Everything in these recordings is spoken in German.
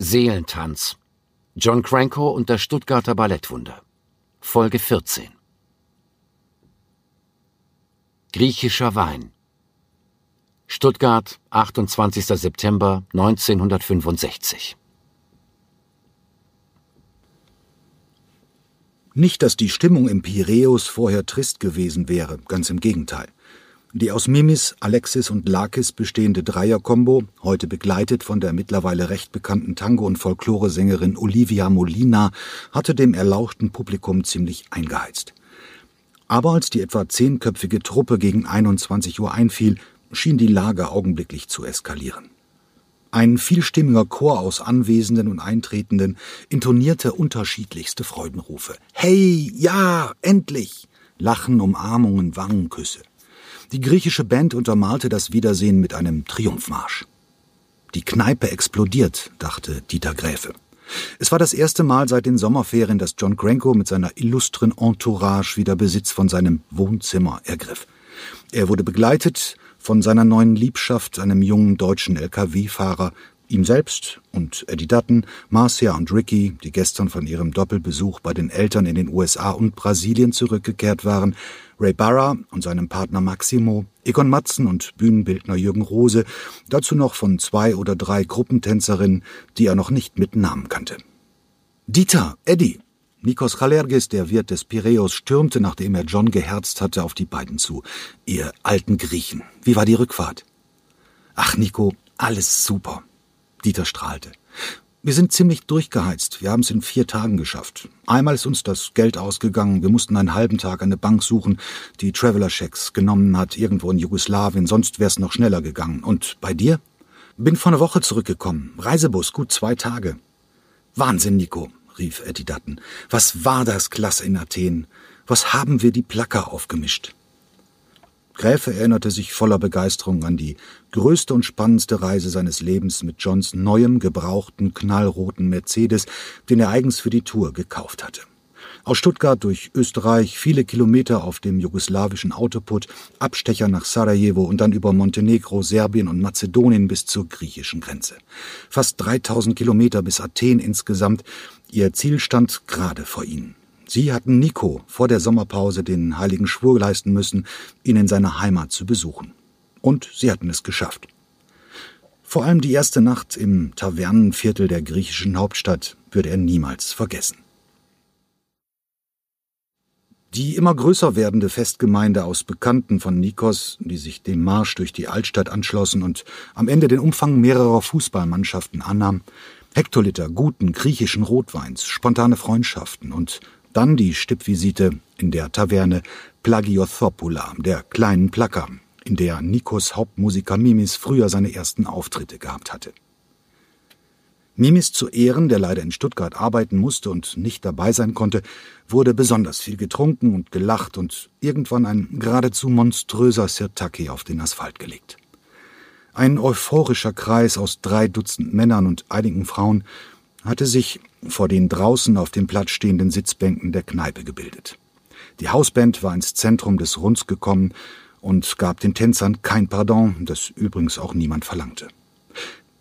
Seelentanz. John Cranko und das Stuttgarter Ballettwunder. Folge 14. Griechischer Wein. Stuttgart, 28. September 1965. Nicht, dass die Stimmung im Piräus vorher trist gewesen wäre, ganz im Gegenteil. Die aus Mimis, Alexis und Lakis bestehende Dreierkombo, heute begleitet von der mittlerweile recht bekannten Tango- und Folkloresängerin Olivia Molina, hatte dem erlauchten Publikum ziemlich eingeheizt. Aber als die etwa zehnköpfige Truppe gegen 21 Uhr einfiel, schien die Lage augenblicklich zu eskalieren. Ein vielstimmiger Chor aus Anwesenden und Eintretenden intonierte unterschiedlichste Freudenrufe. Hey, ja, endlich! Lachen, Umarmungen, Wangenküsse. Die griechische Band untermalte das Wiedersehen mit einem Triumphmarsch. Die Kneipe explodiert, dachte Dieter Gräfe. Es war das erste Mal seit den Sommerferien, dass John Cranko mit seiner illustren Entourage wieder Besitz von seinem Wohnzimmer ergriff. Er wurde begleitet von seiner neuen Liebschaft, einem jungen deutschen Lkw-Fahrer, ihm selbst und Eddie Dutton, Marcia und Ricky, die gestern von ihrem Doppelbesuch bei den Eltern in den USA und Brasilien zurückgekehrt waren, Ray Barra und seinem Partner Maximo, Egon Matzen und Bühnenbildner Jürgen Rose, dazu noch von zwei oder drei Gruppentänzerinnen, die er noch nicht mit Namen kannte. Dieter, Eddie, Nikos Chalergis, der Wirt des Piräus, stürmte, nachdem er John geherzt hatte, auf die beiden zu. Ihr alten Griechen, wie war die Rückfahrt? Ach, Nico, alles super. Dieter strahlte. Wir sind ziemlich durchgeheizt. Wir haben es in vier Tagen geschafft. Einmal ist uns das Geld ausgegangen. Wir mussten einen halben Tag eine Bank suchen, die Traveler-Schecks genommen hat, irgendwo in Jugoslawien. Sonst wäre es noch schneller gegangen. Und bei dir? Bin vor einer Woche zurückgekommen. Reisebus, gut zwei Tage. Wahnsinn, Nico rief Eddie Dutton. Was war das klasse in Athen? Was haben wir die Placker aufgemischt? Gräfe erinnerte sich voller Begeisterung an die größte und spannendste Reise seines Lebens mit Johns neuem, gebrauchten, knallroten Mercedes, den er eigens für die Tour gekauft hatte. Aus Stuttgart durch Österreich, viele Kilometer auf dem jugoslawischen Autoput, Abstecher nach Sarajevo und dann über Montenegro, Serbien und Mazedonien bis zur griechischen Grenze. Fast 3000 Kilometer bis Athen insgesamt, Ihr Ziel stand gerade vor ihnen. Sie hatten Nico vor der Sommerpause den heiligen Schwur leisten müssen, ihn in seiner Heimat zu besuchen. Und sie hatten es geschafft. Vor allem die erste Nacht im Tavernenviertel der griechischen Hauptstadt würde er niemals vergessen. Die immer größer werdende Festgemeinde aus Bekannten von Nikos, die sich dem Marsch durch die Altstadt anschlossen und am Ende den Umfang mehrerer Fußballmannschaften annahm, Hektoliter guten griechischen Rotweins, spontane Freundschaften und dann die Stippvisite in der Taverne Plagiothopula, der kleinen Placker, in der Nikos Hauptmusiker Mimis früher seine ersten Auftritte gehabt hatte. Mimis zu Ehren, der leider in Stuttgart arbeiten musste und nicht dabei sein konnte, wurde besonders viel getrunken und gelacht und irgendwann ein geradezu monströser Sirtaki auf den Asphalt gelegt. Ein euphorischer Kreis aus drei Dutzend Männern und einigen Frauen hatte sich vor den draußen auf dem Platz stehenden Sitzbänken der Kneipe gebildet. Die Hausband war ins Zentrum des Runds gekommen und gab den Tänzern kein Pardon, das übrigens auch niemand verlangte.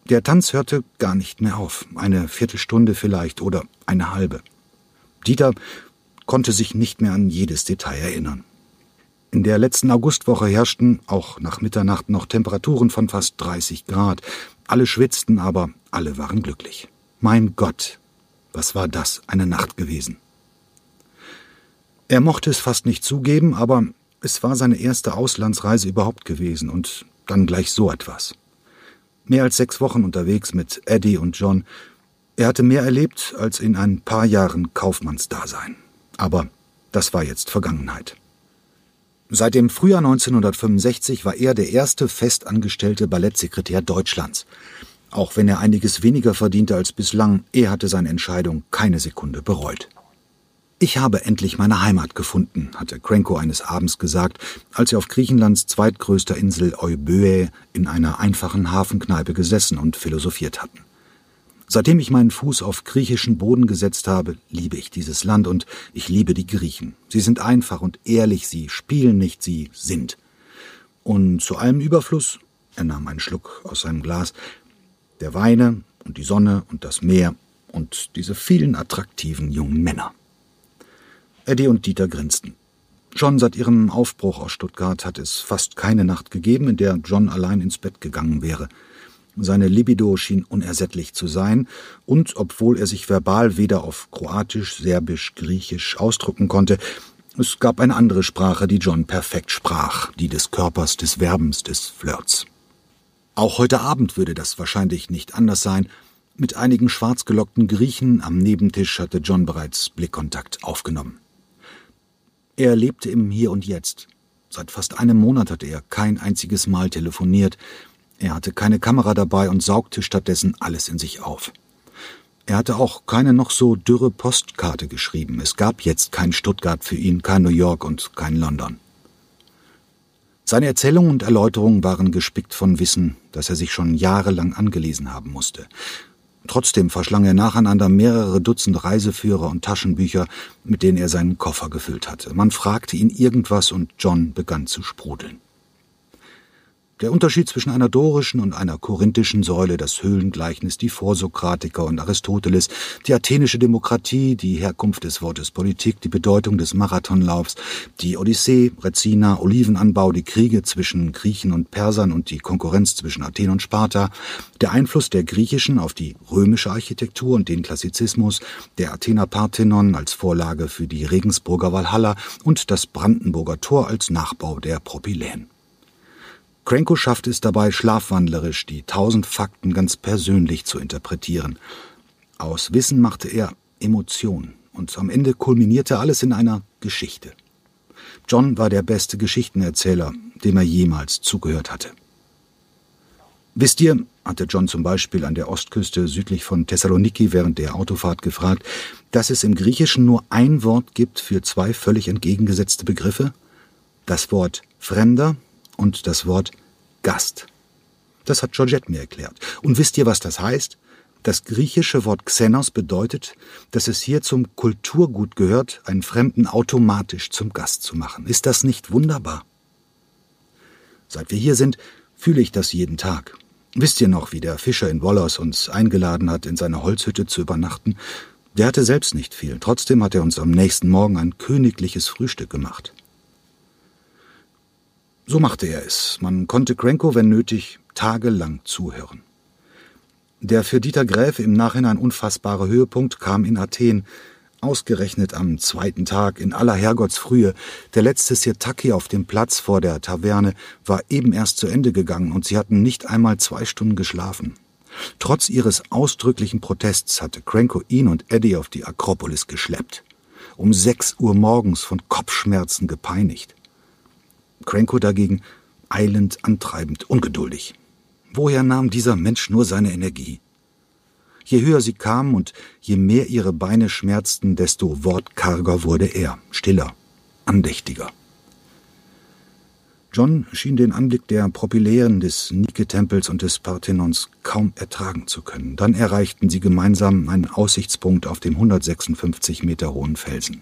Der Tanz hörte gar nicht mehr auf, eine Viertelstunde vielleicht oder eine halbe. Dieter konnte sich nicht mehr an jedes Detail erinnern. In der letzten Augustwoche herrschten auch nach Mitternacht noch Temperaturen von fast 30 Grad. Alle schwitzten, aber alle waren glücklich. Mein Gott, was war das eine Nacht gewesen? Er mochte es fast nicht zugeben, aber es war seine erste Auslandsreise überhaupt gewesen und dann gleich so etwas. Mehr als sechs Wochen unterwegs mit Eddie und John. Er hatte mehr erlebt als in ein paar Jahren Kaufmannsdasein. Aber das war jetzt Vergangenheit. Seit dem Frühjahr 1965 war er der erste festangestellte Ballettsekretär Deutschlands. Auch wenn er einiges weniger verdiente als bislang, er hatte seine Entscheidung keine Sekunde bereut. Ich habe endlich meine Heimat gefunden, hatte Cranko eines Abends gesagt, als sie auf Griechenlands zweitgrößter Insel Euböe in einer einfachen Hafenkneipe gesessen und philosophiert hatten. Seitdem ich meinen Fuß auf griechischen Boden gesetzt habe, liebe ich dieses Land und ich liebe die Griechen. Sie sind einfach und ehrlich, sie spielen nicht, sie sind. Und zu allem Überfluss, er nahm einen Schluck aus seinem Glas, der Weine und die Sonne und das Meer und diese vielen attraktiven jungen Männer. Eddie und Dieter grinsten. Schon seit ihrem Aufbruch aus Stuttgart hat es fast keine Nacht gegeben, in der John allein ins Bett gegangen wäre. Seine Libido schien unersättlich zu sein, und obwohl er sich verbal weder auf Kroatisch, Serbisch, Griechisch ausdrücken konnte, es gab eine andere Sprache, die John perfekt sprach, die des Körpers, des Werbens, des Flirts. Auch heute Abend würde das wahrscheinlich nicht anders sein. Mit einigen schwarzgelockten Griechen am Nebentisch hatte John bereits Blickkontakt aufgenommen. Er lebte im Hier und Jetzt. Seit fast einem Monat hatte er kein einziges Mal telefoniert. Er hatte keine Kamera dabei und saugte stattdessen alles in sich auf. Er hatte auch keine noch so dürre Postkarte geschrieben. Es gab jetzt kein Stuttgart für ihn, kein New York und kein London. Seine Erzählungen und Erläuterungen waren gespickt von Wissen, das er sich schon jahrelang angelesen haben musste. Trotzdem verschlang er nacheinander mehrere Dutzend Reiseführer und Taschenbücher, mit denen er seinen Koffer gefüllt hatte. Man fragte ihn irgendwas und John begann zu sprudeln. Der Unterschied zwischen einer dorischen und einer korinthischen Säule, das Höhlengleichnis, die Vorsokratiker und Aristoteles, die athenische Demokratie, die Herkunft des Wortes Politik, die Bedeutung des Marathonlaufs, die Odyssee, Rezina, Olivenanbau, die Kriege zwischen Griechen und Persern und die Konkurrenz zwischen Athen und Sparta, der Einfluss der griechischen auf die römische Architektur und den Klassizismus, der Athener Parthenon als Vorlage für die Regensburger Walhalla und das Brandenburger Tor als Nachbau der Propyläen. Cranko schafft es dabei schlafwandlerisch, die tausend Fakten ganz persönlich zu interpretieren. Aus Wissen machte er Emotion und am Ende kulminierte alles in einer Geschichte. John war der beste Geschichtenerzähler, dem er jemals zugehört hatte. Wisst ihr, hatte John zum Beispiel an der Ostküste südlich von Thessaloniki während der Autofahrt gefragt, dass es im Griechischen nur ein Wort gibt für zwei völlig entgegengesetzte Begriffe? Das Wort Fremder und das Wort Gast. Das hat Georgette mir erklärt. Und wisst ihr, was das heißt? Das griechische Wort Xenos bedeutet, dass es hier zum Kulturgut gehört, einen Fremden automatisch zum Gast zu machen. Ist das nicht wunderbar? Seit wir hier sind, fühle ich das jeden Tag. Wisst ihr noch, wie der Fischer in Wollers uns eingeladen hat, in seiner Holzhütte zu übernachten? Der hatte selbst nicht viel. Trotzdem hat er uns am nächsten Morgen ein königliches Frühstück gemacht. So machte er es. Man konnte Krenko, wenn nötig, tagelang zuhören. Der für Dieter Gräfe im Nachhinein unfassbare Höhepunkt kam in Athen, ausgerechnet am zweiten Tag in aller Herrgottsfrühe. Der letzte Sirtaki auf dem Platz vor der Taverne war eben erst zu Ende gegangen und sie hatten nicht einmal zwei Stunden geschlafen. Trotz ihres ausdrücklichen Protests hatte Krenko ihn und Eddie auf die Akropolis geschleppt. Um sechs Uhr morgens von Kopfschmerzen gepeinigt. Cranko dagegen eilend, antreibend, ungeduldig. Woher nahm dieser Mensch nur seine Energie? Je höher sie kamen und je mehr ihre Beine schmerzten, desto wortkarger wurde er, stiller, andächtiger. John schien den Anblick der Propyläen des Nike-Tempels und des Parthenons kaum ertragen zu können. Dann erreichten sie gemeinsam einen Aussichtspunkt auf dem 156 Meter hohen Felsen.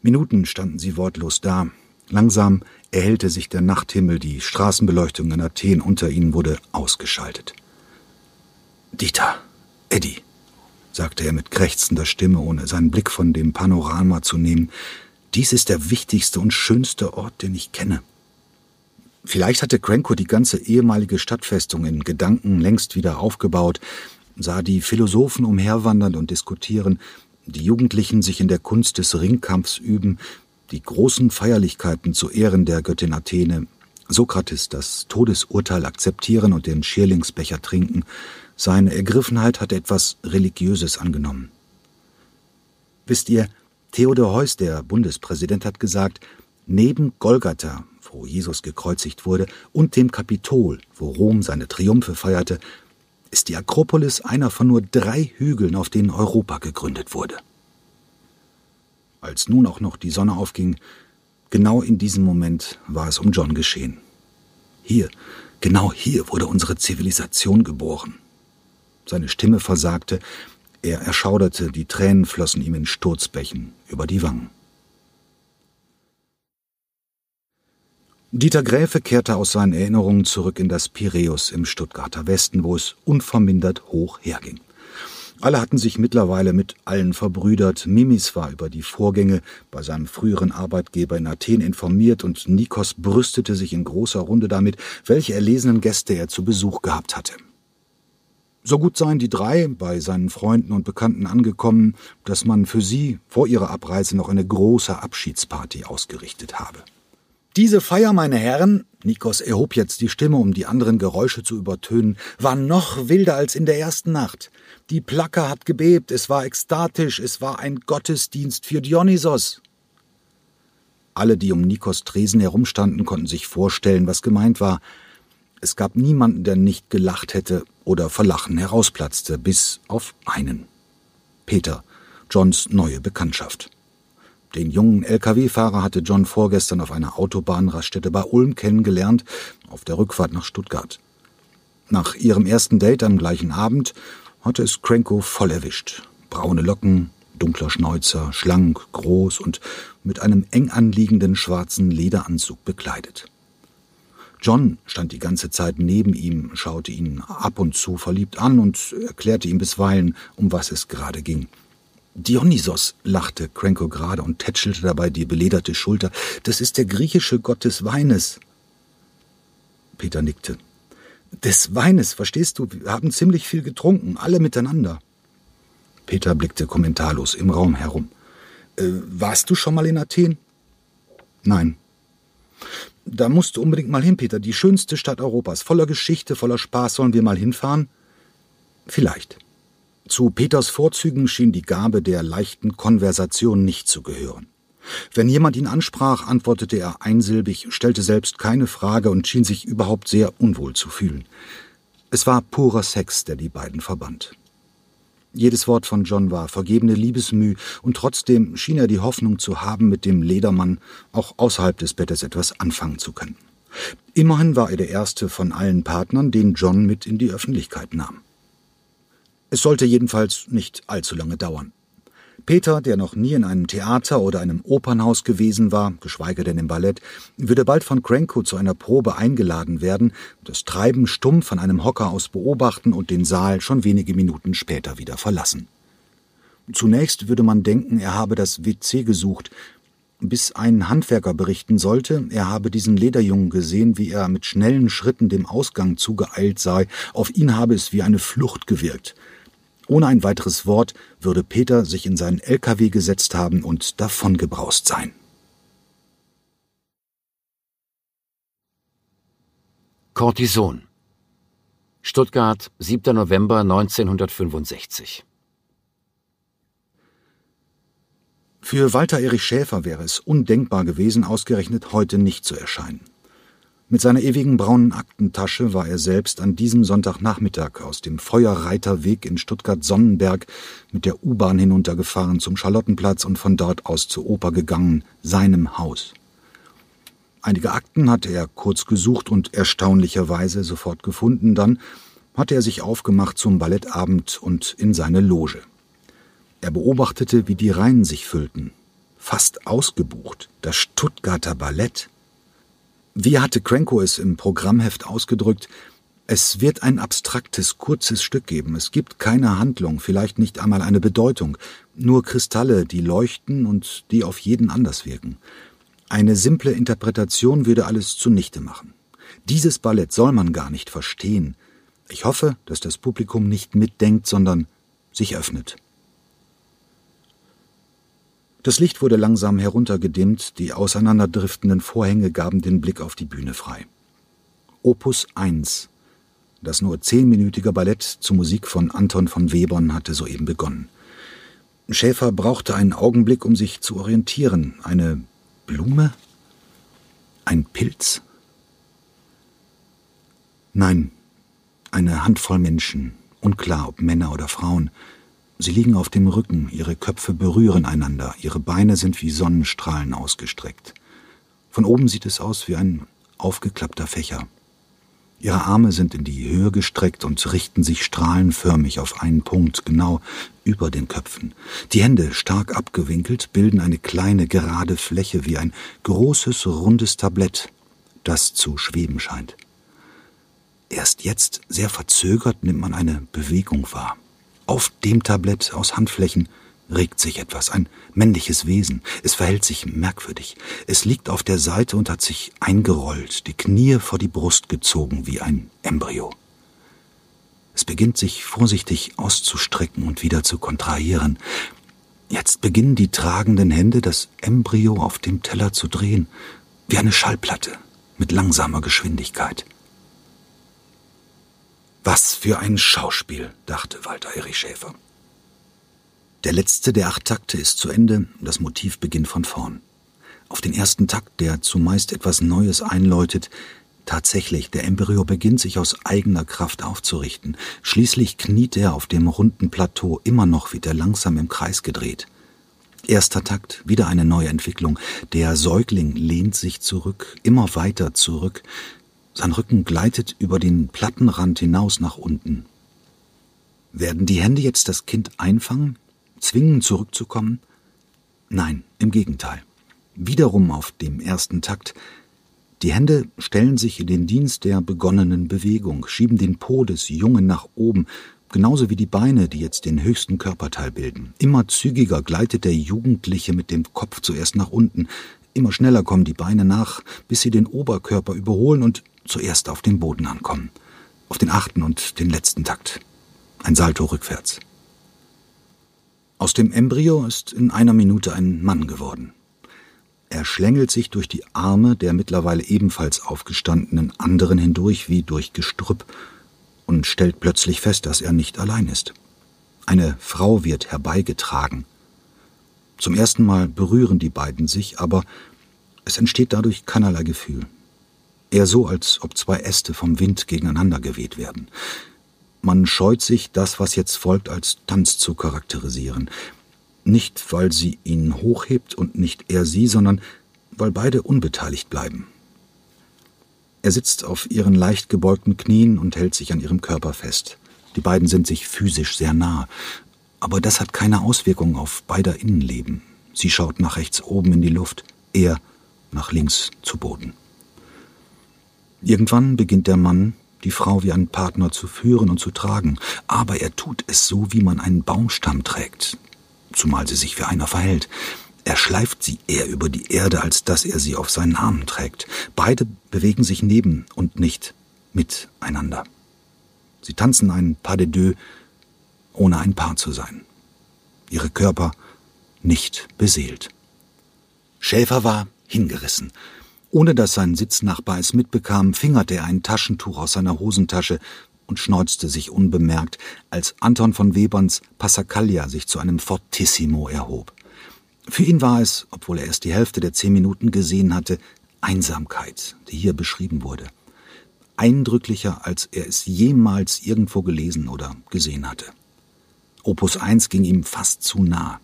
Minuten standen sie wortlos da, Langsam erhellte sich der Nachthimmel, die Straßenbeleuchtung in Athen unter ihnen wurde ausgeschaltet. Dieter, Eddie, sagte er mit krächzender Stimme, ohne seinen Blick von dem Panorama zu nehmen, dies ist der wichtigste und schönste Ort, den ich kenne. Vielleicht hatte Cranko die ganze ehemalige Stadtfestung in Gedanken längst wieder aufgebaut, sah die Philosophen umherwandern und diskutieren, die Jugendlichen sich in der Kunst des Ringkampfs üben, die großen Feierlichkeiten zu Ehren der Göttin Athene, Sokrates das Todesurteil akzeptieren und den Schierlingsbecher trinken, seine Ergriffenheit hat etwas Religiöses angenommen. Wisst ihr, Theodor Heuss, der Bundespräsident, hat gesagt, neben Golgatha, wo Jesus gekreuzigt wurde, und dem Kapitol, wo Rom seine Triumphe feierte, ist die Akropolis einer von nur drei Hügeln, auf denen Europa gegründet wurde als nun auch noch die Sonne aufging, genau in diesem Moment war es um John geschehen. Hier, genau hier wurde unsere Zivilisation geboren. Seine Stimme versagte, er erschauderte, die Tränen flossen ihm in Sturzbächen über die Wangen. Dieter Gräfe kehrte aus seinen Erinnerungen zurück in das Piräus im Stuttgarter Westen, wo es unvermindert hoch herging. Alle hatten sich mittlerweile mit allen verbrüdert. Mimis war über die Vorgänge bei seinem früheren Arbeitgeber in Athen informiert und Nikos brüstete sich in großer Runde damit, welche erlesenen Gäste er zu Besuch gehabt hatte. So gut seien die drei bei seinen Freunden und Bekannten angekommen, dass man für sie vor ihrer Abreise noch eine große Abschiedsparty ausgerichtet habe. Diese Feier, meine Herren, Nikos erhob jetzt die Stimme, um die anderen Geräusche zu übertönen, war noch wilder als in der ersten Nacht. Die Placke hat gebebt, es war ekstatisch, es war ein Gottesdienst für Dionysos. Alle, die um Nikos Tresen herumstanden, konnten sich vorstellen, was gemeint war. Es gab niemanden, der nicht gelacht hätte oder vor Lachen herausplatzte, bis auf einen. Peter, Johns neue Bekanntschaft. Den jungen Lkw-Fahrer hatte John vorgestern auf einer Autobahnraststätte bei Ulm kennengelernt, auf der Rückfahrt nach Stuttgart. Nach ihrem ersten Date am gleichen Abend hatte es Cranko voll erwischt. Braune Locken, dunkler Schnäuzer, schlank, groß und mit einem eng anliegenden schwarzen Lederanzug bekleidet. John stand die ganze Zeit neben ihm, schaute ihn ab und zu verliebt an und erklärte ihm bisweilen, um was es gerade ging. Dionysos, lachte Cranko gerade und tätschelte dabei die belederte Schulter. Das ist der griechische Gott des Weines. Peter nickte. Des Weines, verstehst du? Wir haben ziemlich viel getrunken, alle miteinander. Peter blickte kommentarlos im Raum herum. Äh, warst du schon mal in Athen? Nein. Da musst du unbedingt mal hin, Peter. Die schönste Stadt Europas. Voller Geschichte, voller Spaß. Sollen wir mal hinfahren? Vielleicht. Zu Peters Vorzügen schien die Gabe der leichten Konversation nicht zu gehören. Wenn jemand ihn ansprach, antwortete er einsilbig, stellte selbst keine Frage und schien sich überhaupt sehr unwohl zu fühlen. Es war purer Sex, der die beiden verband. Jedes Wort von John war vergebene Liebesmüh, und trotzdem schien er die Hoffnung zu haben, mit dem Ledermann auch außerhalb des Bettes etwas anfangen zu können. Immerhin war er der erste von allen Partnern, den John mit in die Öffentlichkeit nahm. Es sollte jedenfalls nicht allzu lange dauern. Peter, der noch nie in einem Theater oder einem Opernhaus gewesen war, geschweige denn im Ballett, würde bald von Cranko zu einer Probe eingeladen werden, das Treiben stumm von einem Hocker aus beobachten und den Saal schon wenige Minuten später wieder verlassen. Zunächst würde man denken, er habe das WC gesucht, bis ein Handwerker berichten sollte, er habe diesen Lederjungen gesehen, wie er mit schnellen Schritten dem Ausgang zugeeilt sei, auf ihn habe es wie eine Flucht gewirkt. Ohne ein weiteres Wort würde Peter sich in seinen LKW gesetzt haben und davongebraust sein. Cortison Stuttgart, 7. November 1965 Für Walter Erich Schäfer wäre es undenkbar gewesen, ausgerechnet heute nicht zu erscheinen. Mit seiner ewigen braunen Aktentasche war er selbst an diesem Sonntagnachmittag aus dem Feuerreiterweg in Stuttgart-Sonnenberg mit der U-Bahn hinuntergefahren zum Charlottenplatz und von dort aus zur Oper gegangen, seinem Haus. Einige Akten hatte er kurz gesucht und erstaunlicherweise sofort gefunden, dann hatte er sich aufgemacht zum Ballettabend und in seine Loge. Er beobachtete, wie die Reihen sich füllten. Fast ausgebucht. Das Stuttgarter Ballett. Wie hatte Cranko es im Programmheft ausgedrückt, es wird ein abstraktes, kurzes Stück geben. Es gibt keine Handlung, vielleicht nicht einmal eine Bedeutung, nur Kristalle, die leuchten und die auf jeden anders wirken. Eine simple Interpretation würde alles zunichte machen. Dieses Ballett soll man gar nicht verstehen. Ich hoffe, dass das Publikum nicht mitdenkt, sondern sich öffnet. Das Licht wurde langsam heruntergedimmt, die auseinanderdriftenden Vorhänge gaben den Blick auf die Bühne frei. Opus 1. Das nur zehnminütige Ballett zur Musik von Anton von Webern hatte soeben begonnen. Schäfer brauchte einen Augenblick, um sich zu orientieren. Eine Blume? Ein Pilz? Nein, eine Handvoll Menschen, unklar ob Männer oder Frauen, Sie liegen auf dem Rücken, ihre Köpfe berühren einander, ihre Beine sind wie Sonnenstrahlen ausgestreckt. Von oben sieht es aus wie ein aufgeklappter Fächer. Ihre Arme sind in die Höhe gestreckt und richten sich strahlenförmig auf einen Punkt, genau über den Köpfen. Die Hände, stark abgewinkelt, bilden eine kleine gerade Fläche wie ein großes rundes Tablett. das zu schweben scheint. Erst jetzt, sehr verzögert, nimmt man eine Bewegung wahr. Auf dem Tablett aus Handflächen regt sich etwas, ein männliches Wesen. Es verhält sich merkwürdig. Es liegt auf der Seite und hat sich eingerollt, die Knie vor die Brust gezogen wie ein Embryo. Es beginnt sich vorsichtig auszustrecken und wieder zu kontrahieren. Jetzt beginnen die tragenden Hände, das Embryo auf dem Teller zu drehen, wie eine Schallplatte mit langsamer Geschwindigkeit. Was für ein Schauspiel, dachte Walter Erich Schäfer. Der letzte der acht Takte ist zu Ende, das Motiv beginnt von vorn. Auf den ersten Takt, der zumeist etwas Neues einläutet, Tatsächlich, der Embryo beginnt sich aus eigener Kraft aufzurichten. Schließlich kniet er auf dem runden Plateau immer noch wieder langsam im Kreis gedreht. Erster Takt, wieder eine neue Entwicklung. Der Säugling lehnt sich zurück, immer weiter zurück. Sein Rücken gleitet über den Plattenrand hinaus nach unten. Werden die Hände jetzt das Kind einfangen, zwingen zurückzukommen? Nein, im Gegenteil. Wiederum auf dem ersten Takt die Hände stellen sich in den Dienst der begonnenen Bewegung, schieben den Po des Jungen nach oben, genauso wie die Beine, die jetzt den höchsten Körperteil bilden. Immer zügiger gleitet der Jugendliche mit dem Kopf zuerst nach unten, immer schneller kommen die Beine nach, bis sie den Oberkörper überholen und zuerst auf den Boden ankommen. Auf den achten und den letzten Takt. Ein Salto rückwärts. Aus dem Embryo ist in einer Minute ein Mann geworden. Er schlängelt sich durch die Arme der mittlerweile ebenfalls aufgestandenen anderen hindurch wie durch Gestrüpp und stellt plötzlich fest, dass er nicht allein ist. Eine Frau wird herbeigetragen. Zum ersten Mal berühren die beiden sich, aber es entsteht dadurch keinerlei Gefühl. Eher so, als ob zwei Äste vom Wind gegeneinander geweht werden. Man scheut sich, das, was jetzt folgt, als Tanz zu charakterisieren. Nicht, weil sie ihn hochhebt und nicht er sie, sondern weil beide unbeteiligt bleiben. Er sitzt auf ihren leicht gebeugten Knien und hält sich an ihrem Körper fest. Die beiden sind sich physisch sehr nah, aber das hat keine Auswirkung auf beider Innenleben. Sie schaut nach rechts oben in die Luft, er nach links zu Boden. Irgendwann beginnt der Mann, die Frau wie einen Partner zu führen und zu tragen, aber er tut es so, wie man einen Baumstamm trägt, zumal sie sich wie einer verhält. Er schleift sie eher über die Erde, als dass er sie auf seinen Armen trägt. Beide bewegen sich neben und nicht miteinander. Sie tanzen ein Pas de deux, ohne ein Paar zu sein. Ihre Körper nicht beseelt. Schäfer war hingerissen. Ohne dass sein Sitznachbar es mitbekam, fingerte er ein Taschentuch aus seiner Hosentasche, und schneuzte sich unbemerkt, als Anton von Weberns Passacaglia sich zu einem Fortissimo erhob. Für ihn war es, obwohl er erst die Hälfte der zehn Minuten gesehen hatte, Einsamkeit, die hier beschrieben wurde. Eindrücklicher, als er es jemals irgendwo gelesen oder gesehen hatte. Opus 1 ging ihm fast zu nah.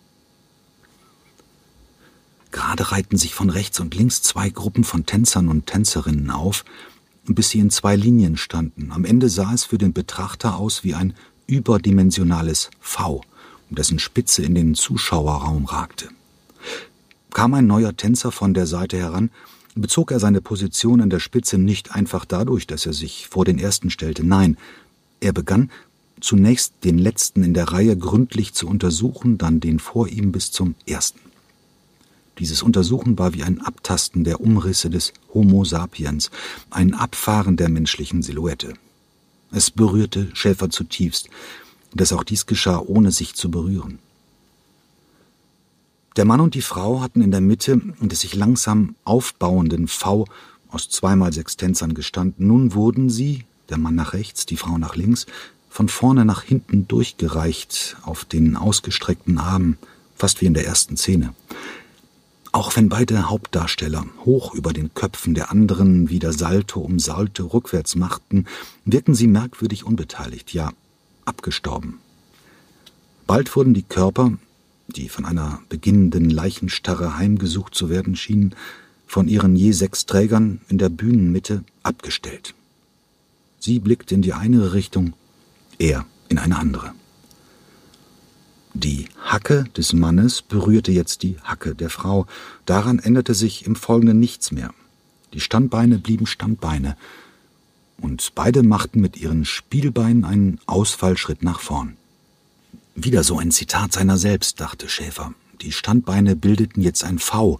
Gerade reihten sich von rechts und links zwei Gruppen von Tänzern und Tänzerinnen auf, bis sie in zwei Linien standen. Am Ende sah es für den Betrachter aus wie ein überdimensionales V, dessen Spitze in den Zuschauerraum ragte. Kam ein neuer Tänzer von der Seite heran, bezog er seine Position an der Spitze nicht einfach dadurch, dass er sich vor den ersten stellte, nein, er begann zunächst den letzten in der Reihe gründlich zu untersuchen, dann den vor ihm bis zum ersten. Dieses Untersuchen war wie ein Abtasten der Umrisse des Homo sapiens, ein Abfahren der menschlichen Silhouette. Es berührte Schäfer zutiefst, dass auch dies geschah, ohne sich zu berühren. Der Mann und die Frau hatten in der Mitte des sich langsam aufbauenden V aus zweimal sechs Tänzern gestanden. Nun wurden sie, der Mann nach rechts, die Frau nach links, von vorne nach hinten durchgereicht auf den ausgestreckten Armen, fast wie in der ersten Szene. Auch wenn beide Hauptdarsteller hoch über den Köpfen der anderen wieder Salto um Salto rückwärts machten, wirken sie merkwürdig unbeteiligt, ja abgestorben. Bald wurden die Körper, die von einer beginnenden Leichenstarre heimgesucht zu werden schienen, von ihren je sechs Trägern in der Bühnenmitte abgestellt. Sie blickte in die eine Richtung, er in eine andere. Die Hacke des Mannes berührte jetzt die Hacke der Frau. Daran änderte sich im Folgenden nichts mehr. Die Standbeine blieben Standbeine, und beide machten mit ihren Spielbeinen einen Ausfallschritt nach vorn. Wieder so ein Zitat seiner selbst, dachte Schäfer. Die Standbeine bildeten jetzt ein V,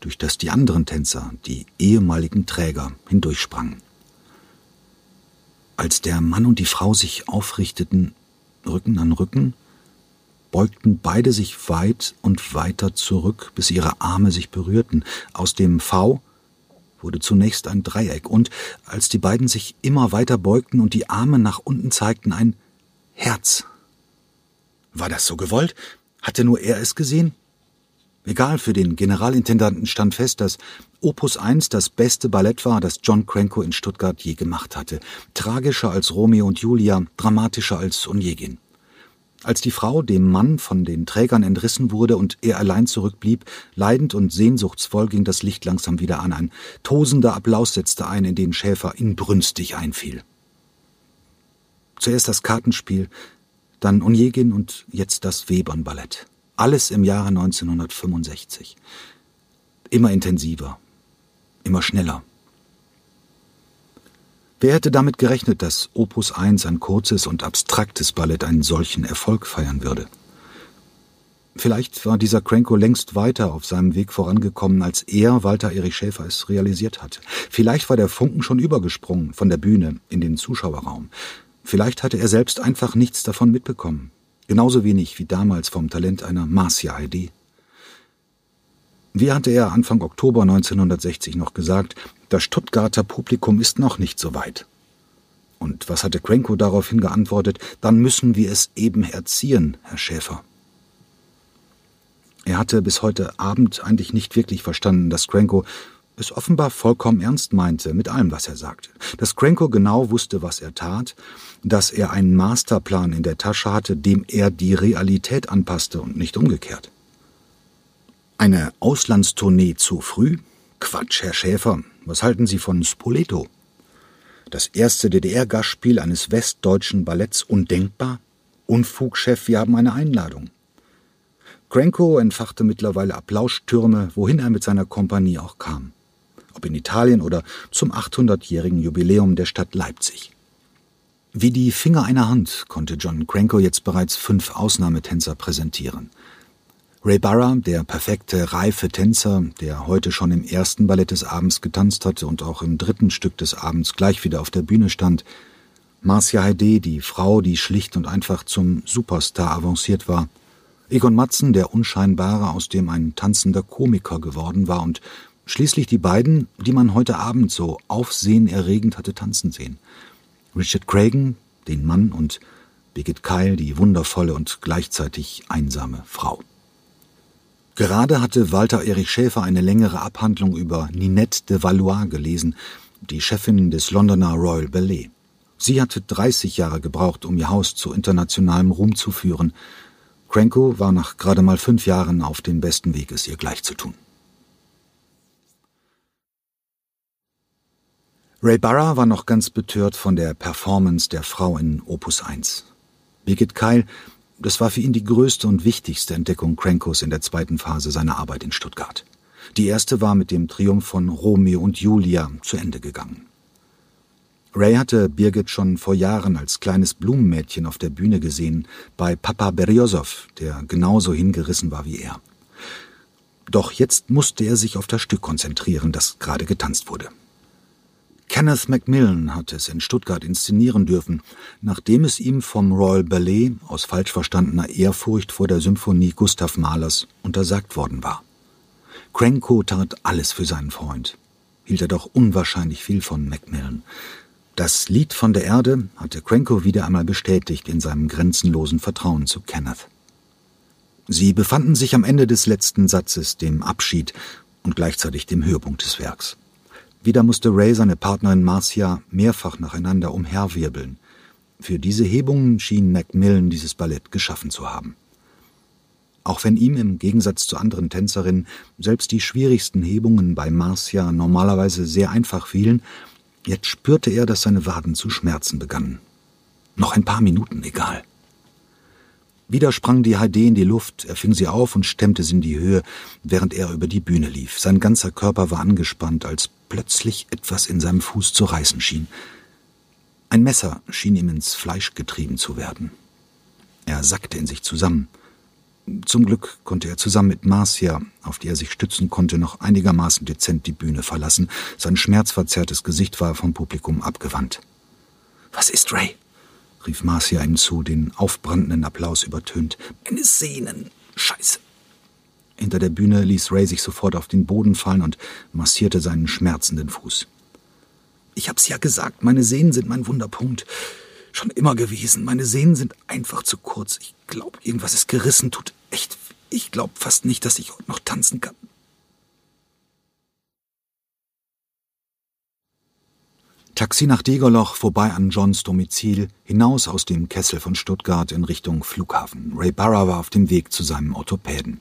durch das die anderen Tänzer, die ehemaligen Träger, hindurchsprangen. Als der Mann und die Frau sich aufrichteten, Rücken an Rücken, beugten beide sich weit und weiter zurück, bis ihre Arme sich berührten. Aus dem V wurde zunächst ein Dreieck und, als die beiden sich immer weiter beugten und die Arme nach unten zeigten, ein Herz. War das so gewollt? Hatte nur er es gesehen? Egal, für den Generalintendanten stand fest, dass Opus 1 das beste Ballett war, das John Cranko in Stuttgart je gemacht hatte. Tragischer als Romeo und Julia, dramatischer als Onegin. Als die Frau dem Mann von den Trägern entrissen wurde und er allein zurückblieb, leidend und sehnsuchtsvoll ging das Licht langsam wieder an. Ein tosender Applaus setzte ein, in den Schäfer inbrünstig einfiel. Zuerst das Kartenspiel, dann Onegin und jetzt das Webern-Ballett. Alles im Jahre 1965. Immer intensiver, immer schneller. Wer hätte damit gerechnet, dass Opus 1, ein kurzes und abstraktes Ballett, einen solchen Erfolg feiern würde? Vielleicht war dieser Cranko längst weiter auf seinem Weg vorangekommen, als er, Walter Erich Schäfer, es realisiert hatte. Vielleicht war der Funken schon übergesprungen von der Bühne in den Zuschauerraum. Vielleicht hatte er selbst einfach nichts davon mitbekommen. Genauso wenig wie damals vom Talent einer Marcia Heidi. Wie hatte er Anfang Oktober 1960 noch gesagt, das Stuttgarter Publikum ist noch nicht so weit. Und was hatte Cranko daraufhin geantwortet? Dann müssen wir es eben erziehen, Herr Schäfer. Er hatte bis heute Abend eigentlich nicht wirklich verstanden, dass Cranko es offenbar vollkommen ernst meinte mit allem, was er sagte. Dass Cranko genau wusste, was er tat, dass er einen Masterplan in der Tasche hatte, dem er die Realität anpasste und nicht umgekehrt. Eine Auslandstournee zu früh? Quatsch, Herr Schäfer. Was halten Sie von Spoleto? Das erste DDR-Gastspiel eines westdeutschen Balletts undenkbar? Unfug, Chef, wir haben eine Einladung. Cranko entfachte mittlerweile Applausstürme, wohin er mit seiner Kompanie auch kam ob in Italien oder zum 800-jährigen Jubiläum der Stadt Leipzig. Wie die Finger einer Hand konnte John Cranko jetzt bereits fünf Ausnahmetänzer präsentieren. Ray Barra, der perfekte, reife Tänzer, der heute schon im ersten Ballett des Abends getanzt hatte und auch im dritten Stück des Abends gleich wieder auf der Bühne stand, Marcia Heide, die Frau, die schlicht und einfach zum Superstar avanciert war, Egon Matzen, der Unscheinbare, aus dem ein tanzender Komiker geworden war und Schließlich die beiden, die man heute Abend so aufsehenerregend hatte tanzen sehen. Richard Cragen, den Mann, und Birgit Keil, die wundervolle und gleichzeitig einsame Frau. Gerade hatte Walter Erich Schäfer eine längere Abhandlung über Ninette de Valois gelesen, die Chefin des Londoner Royal Ballet. Sie hatte 30 Jahre gebraucht, um ihr Haus zu internationalem Ruhm zu führen. Cranko war nach gerade mal fünf Jahren auf dem besten Weg, es ihr gleich zu tun. Ray Barra war noch ganz betört von der Performance der Frau in Opus 1. Birgit Keil, das war für ihn die größte und wichtigste Entdeckung Crankos in der zweiten Phase seiner Arbeit in Stuttgart. Die erste war mit dem Triumph von Romeo und Julia zu Ende gegangen. Ray hatte Birgit schon vor Jahren als kleines Blumenmädchen auf der Bühne gesehen, bei Papa Beriosow, der genauso hingerissen war wie er. Doch jetzt musste er sich auf das Stück konzentrieren, das gerade getanzt wurde. Kenneth Macmillan hatte es in Stuttgart inszenieren dürfen, nachdem es ihm vom Royal Ballet aus falsch verstandener Ehrfurcht vor der Symphonie Gustav Mahlers untersagt worden war. Cranko tat alles für seinen Freund, hielt er doch unwahrscheinlich viel von Macmillan. Das Lied von der Erde hatte Cranko wieder einmal bestätigt in seinem grenzenlosen Vertrauen zu Kenneth. Sie befanden sich am Ende des letzten Satzes, dem Abschied und gleichzeitig dem Höhepunkt des Werks. Wieder musste Ray seine Partnerin Marcia mehrfach nacheinander umherwirbeln. Für diese Hebungen schien Macmillan dieses Ballett geschaffen zu haben. Auch wenn ihm im Gegensatz zu anderen Tänzerinnen selbst die schwierigsten Hebungen bei Marcia normalerweise sehr einfach fielen, jetzt spürte er, dass seine Waden zu schmerzen begannen. Noch ein paar Minuten, egal. Wieder sprang die Heide in die Luft, er fing sie auf und stemmte sie in die Höhe, während er über die Bühne lief. Sein ganzer Körper war angespannt, als plötzlich etwas in seinem Fuß zu reißen schien. Ein Messer schien ihm ins Fleisch getrieben zu werden. Er sackte in sich zusammen. Zum Glück konnte er zusammen mit Marcia, auf die er sich stützen konnte, noch einigermaßen dezent die Bühne verlassen. Sein schmerzverzerrtes Gesicht war vom Publikum abgewandt. Was ist, Ray? rief Marcia ihm zu, den aufbrandenden Applaus übertönt. Meine Sehnen. Scheiße. Hinter der Bühne ließ Ray sich sofort auf den Boden fallen und massierte seinen schmerzenden Fuß. Ich hab's ja gesagt, meine Sehnen sind mein Wunderpunkt. Schon immer gewesen. Meine Sehnen sind einfach zu kurz. Ich glaube, irgendwas ist gerissen. Tut echt. Ich glaube fast nicht, dass ich heute noch tanzen kann. Taxi nach Degerloch, vorbei an Johns Domizil, hinaus aus dem Kessel von Stuttgart in Richtung Flughafen. Ray Barra war auf dem Weg zu seinem Orthopäden.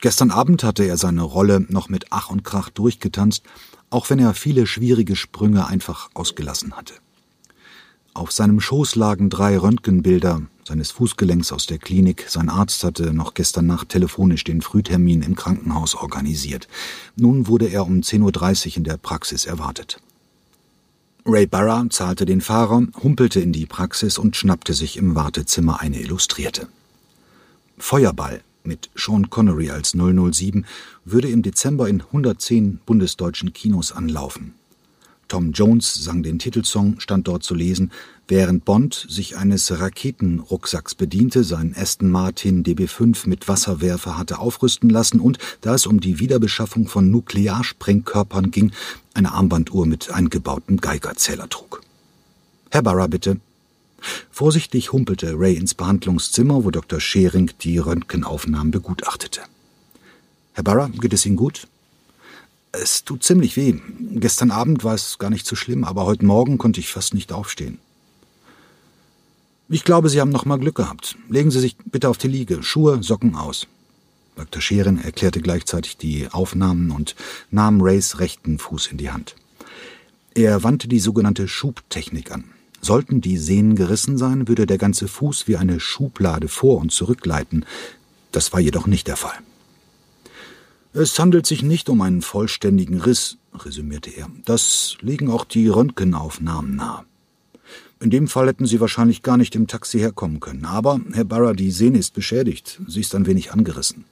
Gestern Abend hatte er seine Rolle noch mit Ach und Krach durchgetanzt, auch wenn er viele schwierige Sprünge einfach ausgelassen hatte. Auf seinem Schoß lagen drei Röntgenbilder seines Fußgelenks aus der Klinik. Sein Arzt hatte noch gestern Nacht telefonisch den Frühtermin im Krankenhaus organisiert. Nun wurde er um 10.30 Uhr in der Praxis erwartet. Ray Barra zahlte den Fahrer, humpelte in die Praxis und schnappte sich im Wartezimmer eine Illustrierte. Feuerball mit Sean Connery als 007 würde im Dezember in 110 bundesdeutschen Kinos anlaufen. Tom Jones sang den Titelsong, stand dort zu lesen, während Bond sich eines Raketenrucksacks bediente, seinen Aston Martin DB5 mit Wasserwerfer hatte aufrüsten lassen und, da es um die Wiederbeschaffung von Nuklearsprengkörpern ging, eine Armbanduhr mit eingebautem Geigerzähler trug. Herr Barra, bitte, Vorsichtig humpelte Ray ins Behandlungszimmer, wo Dr. Schering die Röntgenaufnahmen begutachtete. Herr Barra, geht es Ihnen gut? Es tut ziemlich weh. Gestern Abend war es gar nicht so schlimm, aber heute Morgen konnte ich fast nicht aufstehen. Ich glaube, Sie haben noch mal Glück gehabt. Legen Sie sich bitte auf die Liege. Schuhe, Socken aus. Dr. Scheren erklärte gleichzeitig die Aufnahmen und nahm Rays rechten Fuß in die Hand. Er wandte die sogenannte Schubtechnik an. Sollten die Sehnen gerissen sein, würde der ganze Fuß wie eine Schublade vor und zurückgleiten. Das war jedoch nicht der Fall. Es handelt sich nicht um einen vollständigen Riss, resümierte er. Das legen auch die Röntgenaufnahmen nahe. In dem Fall hätten Sie wahrscheinlich gar nicht im Taxi herkommen können. Aber, Herr Barra, die Sehne ist beschädigt. Sie ist ein wenig angerissen.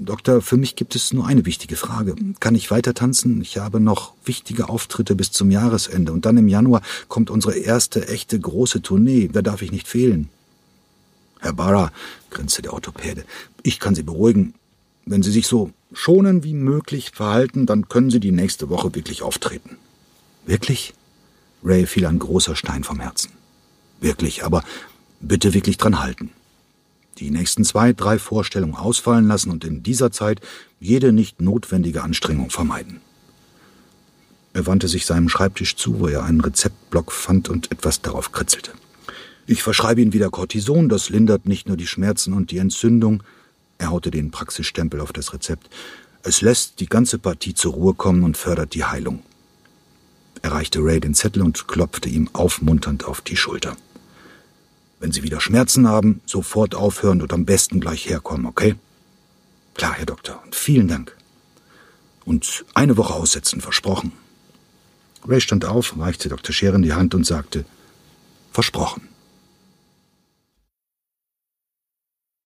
Doktor, für mich gibt es nur eine wichtige Frage. Kann ich weiter tanzen? Ich habe noch wichtige Auftritte bis zum Jahresende und dann im Januar kommt unsere erste echte große Tournee. Da darf ich nicht fehlen. Herr Barra, grinste der Orthopäde, ich kann Sie beruhigen. Wenn Sie sich so schonen wie möglich verhalten, dann können Sie die nächste Woche wirklich auftreten. Wirklich? Ray fiel ein großer Stein vom Herzen. Wirklich, aber bitte wirklich dran halten die nächsten zwei, drei Vorstellungen ausfallen lassen und in dieser Zeit jede nicht notwendige Anstrengung vermeiden. Er wandte sich seinem Schreibtisch zu, wo er einen Rezeptblock fand und etwas darauf kritzelte. Ich verschreibe Ihnen wieder Cortison, das lindert nicht nur die Schmerzen und die Entzündung, er haute den Praxisstempel auf das Rezept, es lässt die ganze Partie zur Ruhe kommen und fördert die Heilung. Er reichte Ray den Zettel und klopfte ihm aufmunternd auf die Schulter. Wenn Sie wieder Schmerzen haben, sofort aufhören und am besten gleich herkommen, okay? Klar, Herr Doktor, und vielen Dank. Und eine Woche aussetzen, versprochen. Ray stand auf, reichte Dr. Scheren die Hand und sagte, versprochen.